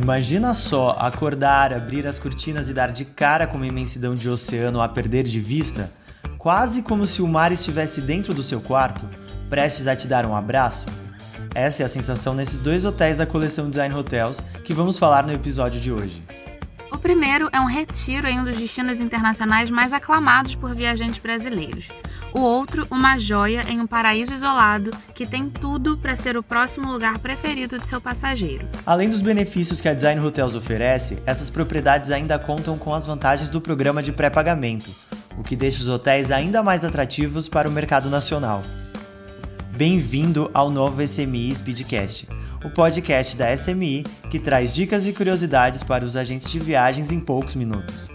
Imagina só acordar, abrir as cortinas e dar de cara com uma imensidão de oceano a perder de vista, quase como se o mar estivesse dentro do seu quarto, prestes a te dar um abraço. Essa é a sensação nesses dois hotéis da coleção Design Hotels que vamos falar no episódio de hoje. O primeiro é um retiro em um dos destinos internacionais mais aclamados por viajantes brasileiros. O outro, uma joia em um paraíso isolado que tem tudo para ser o próximo lugar preferido de seu passageiro. Além dos benefícios que a Design Hotels oferece, essas propriedades ainda contam com as vantagens do programa de pré-pagamento, o que deixa os hotéis ainda mais atrativos para o mercado nacional. Bem-vindo ao novo SMI Speedcast o podcast da SMI que traz dicas e curiosidades para os agentes de viagens em poucos minutos.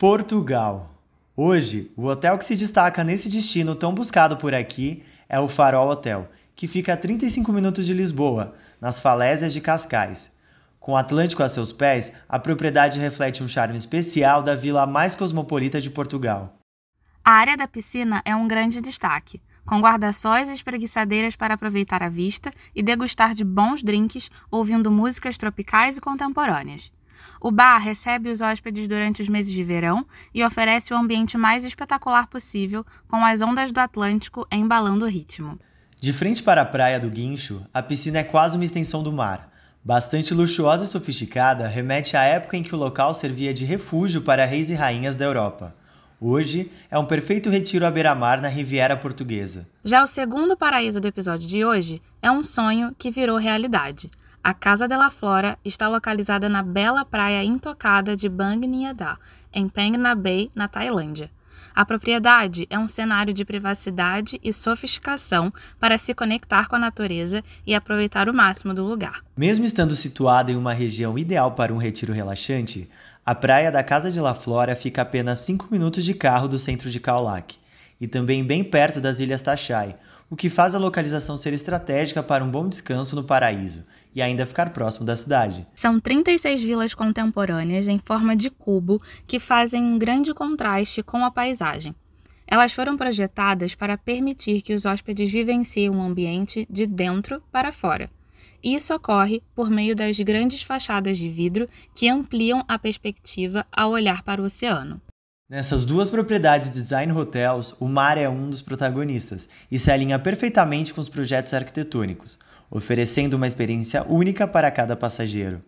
Portugal. Hoje, o hotel que se destaca nesse destino tão buscado por aqui é o Farol Hotel, que fica a 35 minutos de Lisboa, nas falésias de Cascais. Com o Atlântico a seus pés, a propriedade reflete um charme especial da vila mais cosmopolita de Portugal. A área da piscina é um grande destaque, com guarda-sóis e espreguiçadeiras para aproveitar a vista e degustar de bons drinks ouvindo músicas tropicais e contemporâneas. O bar recebe os hóspedes durante os meses de verão e oferece o ambiente mais espetacular possível, com as ondas do Atlântico embalando o ritmo. De frente para a praia do Guincho, a piscina é quase uma extensão do mar. Bastante luxuosa e sofisticada, remete à época em que o local servia de refúgio para reis e rainhas da Europa. Hoje é um perfeito retiro à beira-mar na Riviera Portuguesa. Já o segundo paraíso do episódio de hoje é um sonho que virou realidade. A Casa de la Flora está localizada na bela praia intocada de Bang Nha em Phang Nga Bay, na Tailândia. A propriedade é um cenário de privacidade e sofisticação para se conectar com a natureza e aproveitar o máximo do lugar. Mesmo estando situada em uma região ideal para um retiro relaxante, a praia da Casa de La Flora fica apenas 5 minutos de carro do centro de Kaolack e também bem perto das Ilhas Tachai, o que faz a localização ser estratégica para um bom descanso no paraíso e ainda ficar próximo da cidade. São 36 vilas contemporâneas em forma de cubo que fazem um grande contraste com a paisagem. Elas foram projetadas para permitir que os hóspedes vivenciem o ambiente de dentro para fora. Isso ocorre por meio das grandes fachadas de vidro que ampliam a perspectiva ao olhar para o oceano. Nessas duas propriedades Design Hotels, o mar é um dos protagonistas e se alinha perfeitamente com os projetos arquitetônicos, oferecendo uma experiência única para cada passageiro.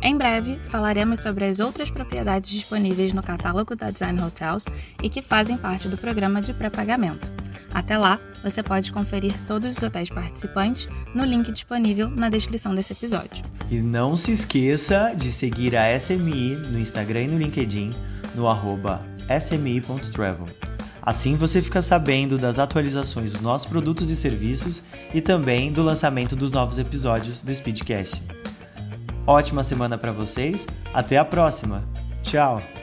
Em breve, falaremos sobre as outras propriedades disponíveis no catálogo da Design Hotels e que fazem parte do programa de pré-pagamento. Até lá, você pode conferir todos os hotéis participantes no link disponível na descrição desse episódio. E não se esqueça de seguir a SMI no Instagram e no LinkedIn no arroba smi.travel. Assim você fica sabendo das atualizações dos nossos produtos e serviços e também do lançamento dos novos episódios do Speedcast. Ótima semana para vocês, até a próxima. Tchau.